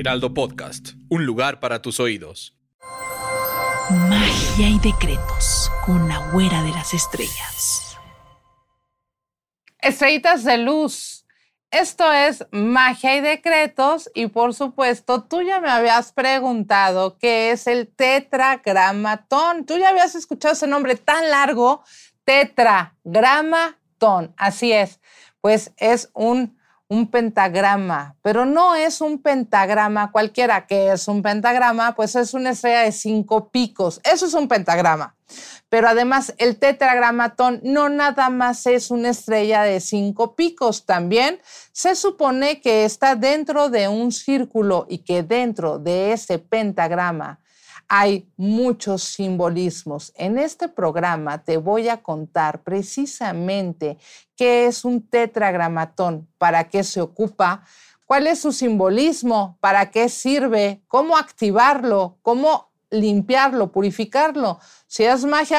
Heraldo Podcast, un lugar para tus oídos. Magia y decretos con la güera de las estrellas. Estrellitas de luz. Esto es magia y decretos y por supuesto tú ya me habías preguntado qué es el tetragramatón. Tú ya habías escuchado ese nombre tan largo, tetragramatón. Así es, pues es un un pentagrama, pero no es un pentagrama cualquiera. que es un pentagrama? Pues es una estrella de cinco picos. Eso es un pentagrama. Pero además el tetragramatón no nada más es una estrella de cinco picos, también se supone que está dentro de un círculo y que dentro de ese pentagrama hay muchos simbolismos. En este programa te voy a contar precisamente qué es un tetragramatón, para qué se ocupa, cuál es su simbolismo, para qué sirve, cómo activarlo, cómo limpiarlo, purificarlo. Si es magia,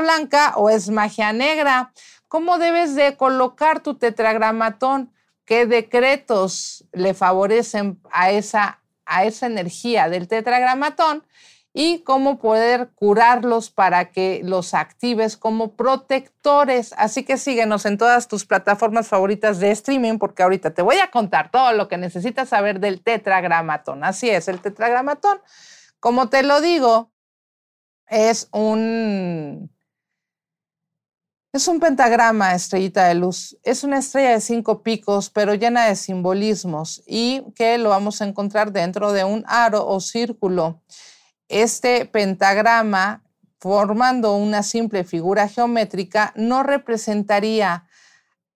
Blanca o es magia negra. ¿Cómo debes de colocar tu tetragramatón? ¿Qué decretos le favorecen a esa, a esa energía del tetragramatón? Y cómo poder curarlos para que los actives como protectores. Así que síguenos en todas tus plataformas favoritas de streaming porque ahorita te voy a contar todo lo que necesitas saber del tetragramatón. Así es, el tetragramatón, como te lo digo, es un es un pentagrama, estrellita de luz. Es una estrella de cinco picos, pero llena de simbolismos y que lo vamos a encontrar dentro de un aro o círculo. Este pentagrama, formando una simple figura geométrica, no representaría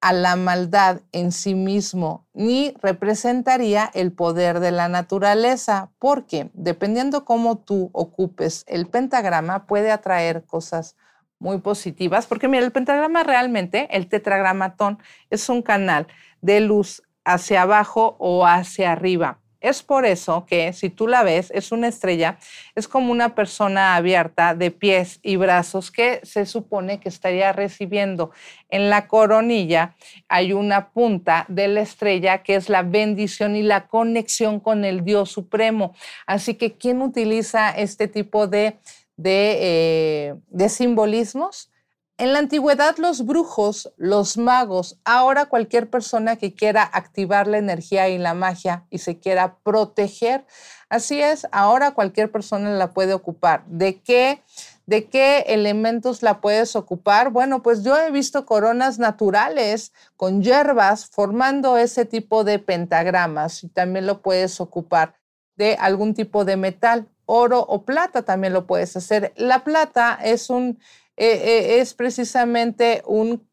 a la maldad en sí mismo, ni representaría el poder de la naturaleza, porque dependiendo cómo tú ocupes el pentagrama, puede atraer cosas muy positivas, porque mira, el pentagrama realmente, el tetragramatón, es un canal de luz hacia abajo o hacia arriba. Es por eso que si tú la ves, es una estrella, es como una persona abierta de pies y brazos que se supone que estaría recibiendo. En la coronilla hay una punta de la estrella que es la bendición y la conexión con el Dios Supremo. Así que, ¿quién utiliza este tipo de eh, de, simbolismos. En la antigüedad los brujos, los magos, ahora cualquier persona que quiera activar la energía y la magia y se quiera proteger, así es, ahora cualquier persona la puede ocupar. ¿De qué? ¿De qué elementos la puedes ocupar? Bueno, pues yo he visto coronas naturales con hierbas formando ese tipo de pentagramas y también lo puedes ocupar de algún tipo de metal oro o plata también lo puedes hacer. La plata es, un, eh, eh, es precisamente un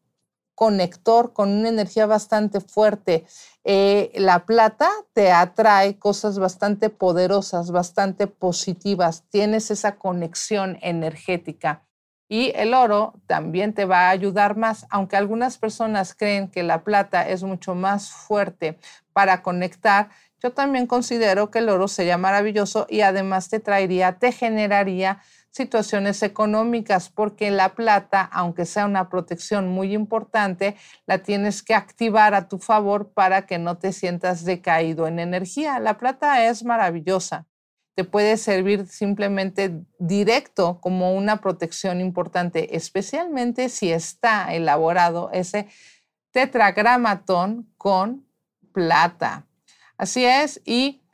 conector con una energía bastante fuerte. Eh, la plata te atrae cosas bastante poderosas, bastante positivas. Tienes esa conexión energética. Y el oro también te va a ayudar más, aunque algunas personas creen que la plata es mucho más fuerte para conectar. Yo también considero que el oro sería maravilloso y además te traería, te generaría situaciones económicas, porque la plata, aunque sea una protección muy importante, la tienes que activar a tu favor para que no te sientas decaído en energía. La plata es maravillosa. te puede servir simplemente directo como una protección importante, especialmente si está elaborado ese tetragramatón con plata. Así es, y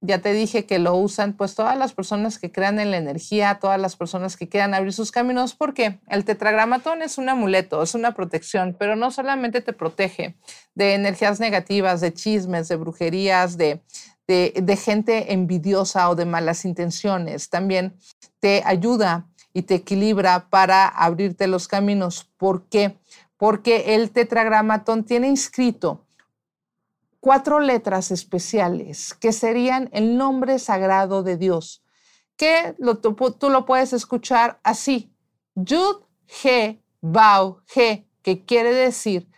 ya te dije que lo usan pues todas las personas que crean en la energía, todas las personas que quieran abrir sus caminos, porque el tetragramatón es un amuleto, es una protección, pero no solamente te protege de energías negativas, de chismes, de brujerías, de, de, de gente envidiosa o de malas intenciones, también te ayuda y te equilibra para abrirte los caminos. ¿Por qué? Porque el tetragramatón tiene inscrito cuatro letras especiales que serían el nombre sagrado de Dios, que tú, lo puedes escuchar así, Yud, He, Bau, He, que quiere decir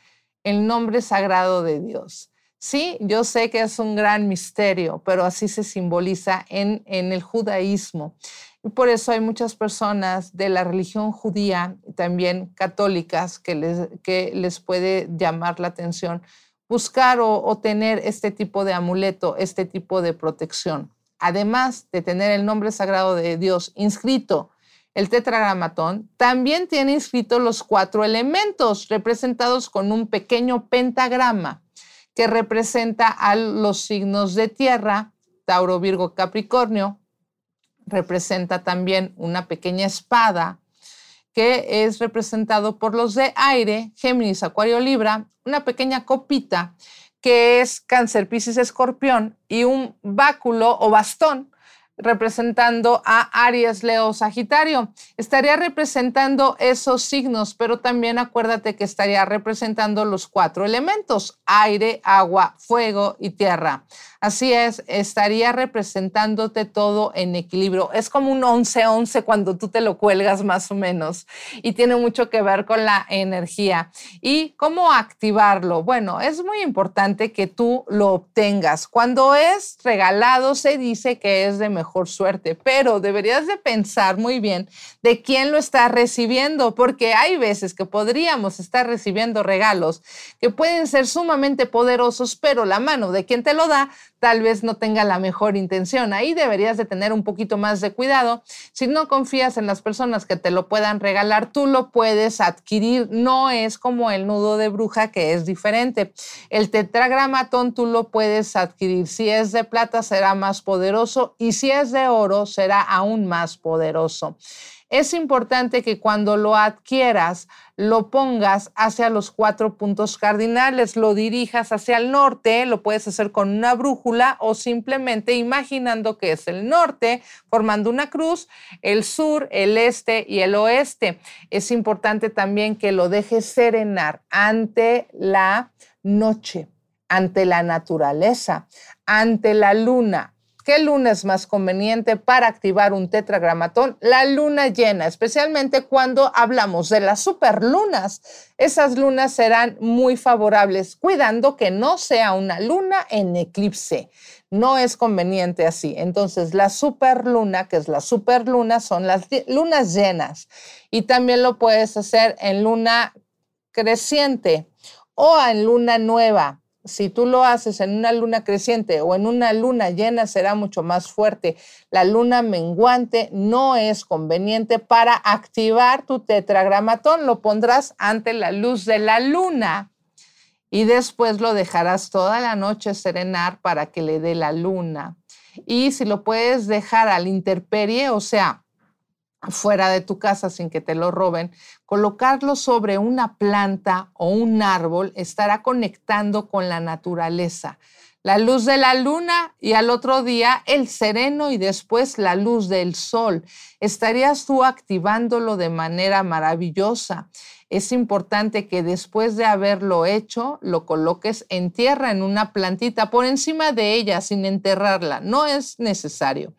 el nombre sagrado de Dios. Sí, yo sé que es un gran misterio, pero así se simboliza en, en el judaísmo. Y por eso hay muchas personas de la religión judía también católicas que les, que les puede llamar la atención buscar o, tener este tipo de amuleto, este tipo de protección. Además de tener el nombre sagrado de Dios inscrito, el tetragramatón también tiene inscrito los cuatro elementos representados con un pequeño pentagrama que representa a los signos de tierra, Tauro, Virgo, Capricornio. Representa también una pequeña espada que es representado por los de aire, Géminis, Acuario, Libra, una pequeña copita que es Cáncer, Piscis, Escorpión y un báculo o bastón representando a Aries, Leo, Sagitario. Estaría representando esos signos, pero también acuérdate que estaría representando los cuatro elementos, aire, agua, fuego y tierra. Así es, estaría representándote todo en equilibrio. Es como un 11-11 cuando tú te lo cuelgas más o menos y tiene mucho que ver con la energía. ¿Y cómo activarlo? Bueno, es muy importante que tú lo obtengas. Cuando es regalado se dice que es de mejor suerte, pero deberías de pensar muy bien de quién lo está recibiendo, porque hay veces que podríamos estar recibiendo regalos que pueden ser sumamente poderosos, pero la mano de quien te lo da tal vez no tenga la mejor intención. Ahí deberías de tener un poquito más de cuidado. Si no confías en las personas que te lo puedan regalar, tú lo puedes adquirir. No es como el nudo de bruja que es diferente. El tetragramatón tú lo puedes adquirir. Si es de plata será más poderoso y si es de oro será aún más poderoso es importante que cuando lo adquieras lo pongas hacia los cuatro puntos cardinales, lo dirijas hacia el norte, lo puedes hacer con una brújula o simplemente imaginando que es el norte, formando una cruz, el sur, el este y el oeste. Es importante también que lo dejes serenar ante la noche, ante la naturaleza, ante la luna, ¿Qué luna es más conveniente para activar un tetragramatón? La luna llena, especialmente cuando hablamos de las superlunas. Esas lunas serán muy favorables, cuidando que no sea una luna en eclipse. No es conveniente así. Entonces, la superluna, que es la superluna, son las lunas llenas. Y también lo puedes hacer en luna creciente o en luna nueva si tú lo haces en una luna creciente o en una luna llena, será mucho más fuerte. La luna menguante no es conveniente para activar tu tetragramatón. Lo pondrás ante la luz de la luna y después lo dejarás toda la noche serenar para que le dé la luna. Y si lo puedes dejar al interperie, o sea, fuera de tu casa sin que te lo roben, colocarlo sobre una planta o un árbol estará conectando con la naturaleza. La luz de la luna y al otro día el sereno y después la luz del sol. Estarías tú activándolo de manera maravillosa. Es importante que después de haberlo hecho, lo coloques en tierra, en una plantita, por encima de ella, sin enterrarla. No es necesario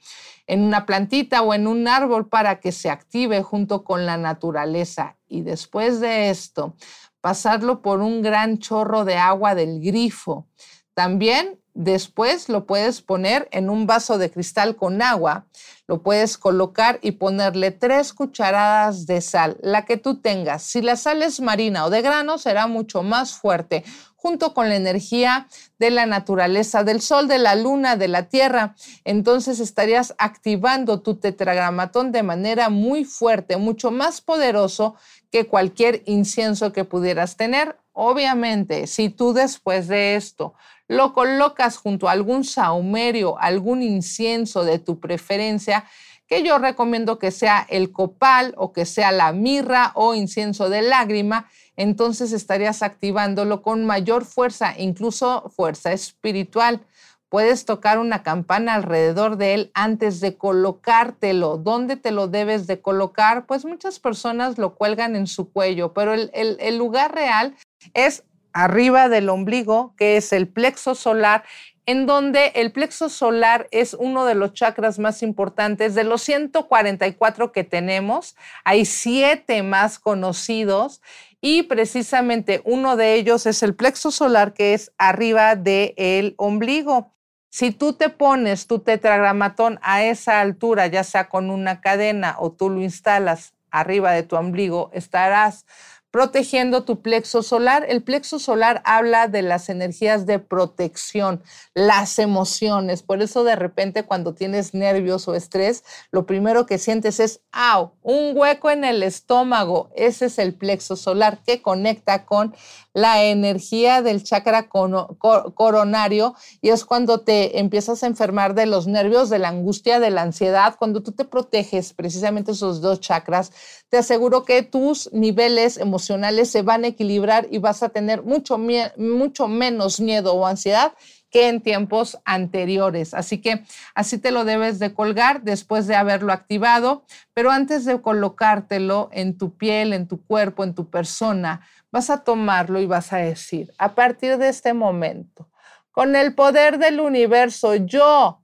en una plantita o en un árbol para que se active junto con la naturaleza. Y después de esto, pasarlo por un gran chorro de agua del grifo. También después lo puedes poner en un vaso de cristal con agua, lo puedes colocar y ponerle tres cucharadas de sal, la que tú tengas. Si la sal es marina o de grano, será mucho más fuerte, junto con la energía de la naturaleza, del sol, de la luna, de la tierra. Entonces estarías activando tu tetragramatón de manera muy fuerte, mucho más poderoso que cualquier incienso que pudieras tener. Obviamente, si tú después de esto lo colocas junto a algún saumerio, algún incienso de tu preferencia, que yo recomiendo que sea el copal o que sea la mirra o incienso de lágrima, entonces estarías activándolo con mayor fuerza, incluso fuerza espiritual. Puedes tocar una campana alrededor de él antes de colocártelo. ¿Dónde te lo debes de colocar? Pues muchas personas lo cuelgan en su cuello, pero el, el lugar real es arriba del ombligo, que es el plexo solar, en donde el plexo solar es uno de los chakras más importantes. De los 144 que tenemos, hay siete más conocidos y precisamente uno de ellos es el plexo solar que es arriba del ombligo. Si tú te pones tu tetragramatón a esa altura, ya sea con una cadena o tú lo instalas arriba de tu ombligo, estarás protegiendo tu plexo solar. El plexo solar habla de las energías de protección, las emociones. Por eso de repente cuando tienes nervios o estrés, lo primero que sientes es, ¡au! Un hueco en el estómago. Ese es el plexo solar que conecta con la energía del chakra coronario y es cuando te empiezas a enfermar de los nervios, de la angustia, de la ansiedad. Cuando tú te proteges precisamente esos dos chakras, te aseguro que tus niveles emocionales se van a equilibrar y vas a tener mucho, mucho menos miedo o ansiedad que en tiempos anteriores. Así que así te lo debes de colgar después de haberlo activado, pero antes de colocártelo en tu piel, en tu cuerpo, en tu persona, vas a tomarlo y vas a decir, a partir de este momento, con el poder del universo, yo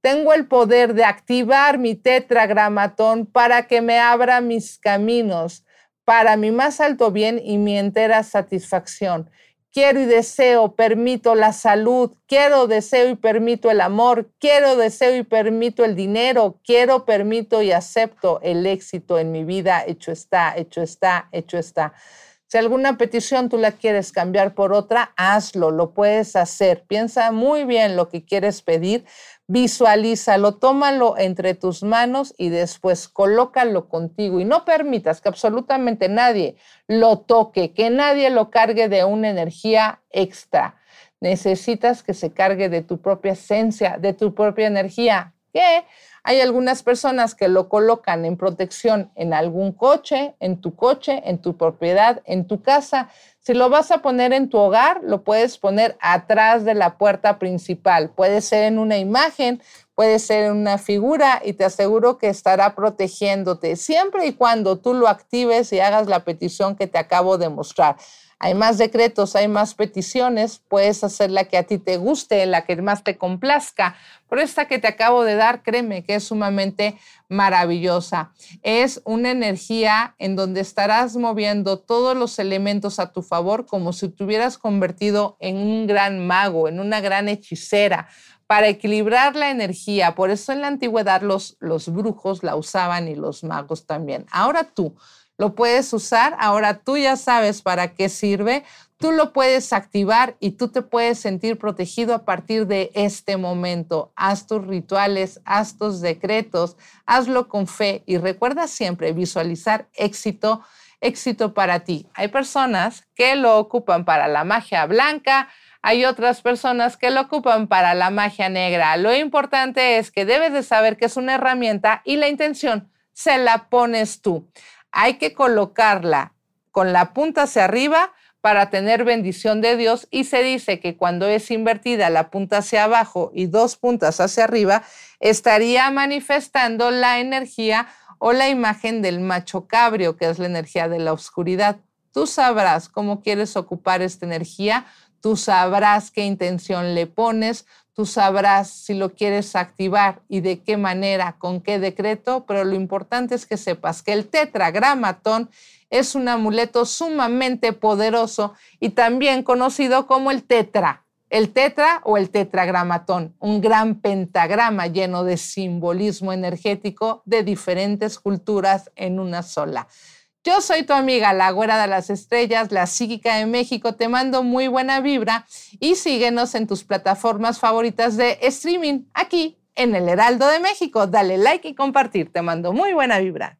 tengo el poder de activar mi tetragramatón para que me abra mis caminos para mi más alto bien y mi entera satisfacción. Quiero y deseo, permito la salud, quiero, deseo y permito el amor, quiero, deseo y permito el dinero, quiero, permito y acepto el éxito en mi vida. Hecho está, hecho está, hecho está. Si alguna petición tú la quieres cambiar por otra, hazlo, lo puedes hacer. Piensa muy bien lo que quieres pedir, visualízalo, tómalo entre tus manos y después colócalo contigo y no permitas que absolutamente nadie lo toque, que nadie lo cargue de una energía extra. Necesitas que se cargue de tu propia esencia, de tu propia energía. ¿Qué? Hay algunas personas que lo colocan en protección en algún coche, en tu coche, en tu propiedad, en tu casa. Si lo vas a poner en tu hogar, lo puedes poner atrás de la puerta principal. Puede ser en una imagen, puede ser en una figura y te aseguro que estará protegiéndote siempre y cuando tú lo actives y hagas la petición que te acabo de mostrar hay más decretos, hay más peticiones, puedes hacer la que a ti te guste, la que más te complazca. Pero esta que te acabo de dar, créeme que es sumamente maravillosa. Es una energía en donde estarás moviendo todos los elementos a tu favor como si te hubieras convertido en un gran mago, en una gran hechicera para equilibrar la energía. Por eso en la antigüedad los, los brujos la usaban y los magos también. Ahora tú, lo puedes usar, ahora tú ya sabes para qué sirve, tú lo puedes activar y tú te puedes sentir protegido a partir de este momento. Haz tus rituales, haz tus decretos, hazlo con fe y recuerda siempre visualizar éxito, éxito para ti. Hay personas que lo ocupan para la magia blanca, hay otras personas que lo ocupan para la magia negra. Lo importante es que debes de saber que es una herramienta y la intención se la pones tú hay que colocarla con la punta hacia arriba para tener bendición de Dios y se dice que cuando es invertida la punta hacia abajo y dos puntas hacia arriba, estaría manifestando la energía o la imagen del macho cabrio, que es la energía de la oscuridad. Tú sabrás cómo quieres ocupar esta energía, tú sabrás qué intención le pones, tú sabrás si lo quieres activar y de qué manera, con qué decreto, pero lo importante es que sepas que el tetragramatón es un amuleto sumamente poderoso y también conocido como el tetra. el tetra o el tetragramatón, un gran pentagrama lleno de simbolismo energético de diferentes culturas en una sola. Yo soy tu amiga, la güera de las estrellas, la psíquica de México. Te mando muy buena vibra y síguenos en tus plataformas favoritas de streaming aquí en el Heraldo de México. Dale like y compartir. Te mando muy buena vibra.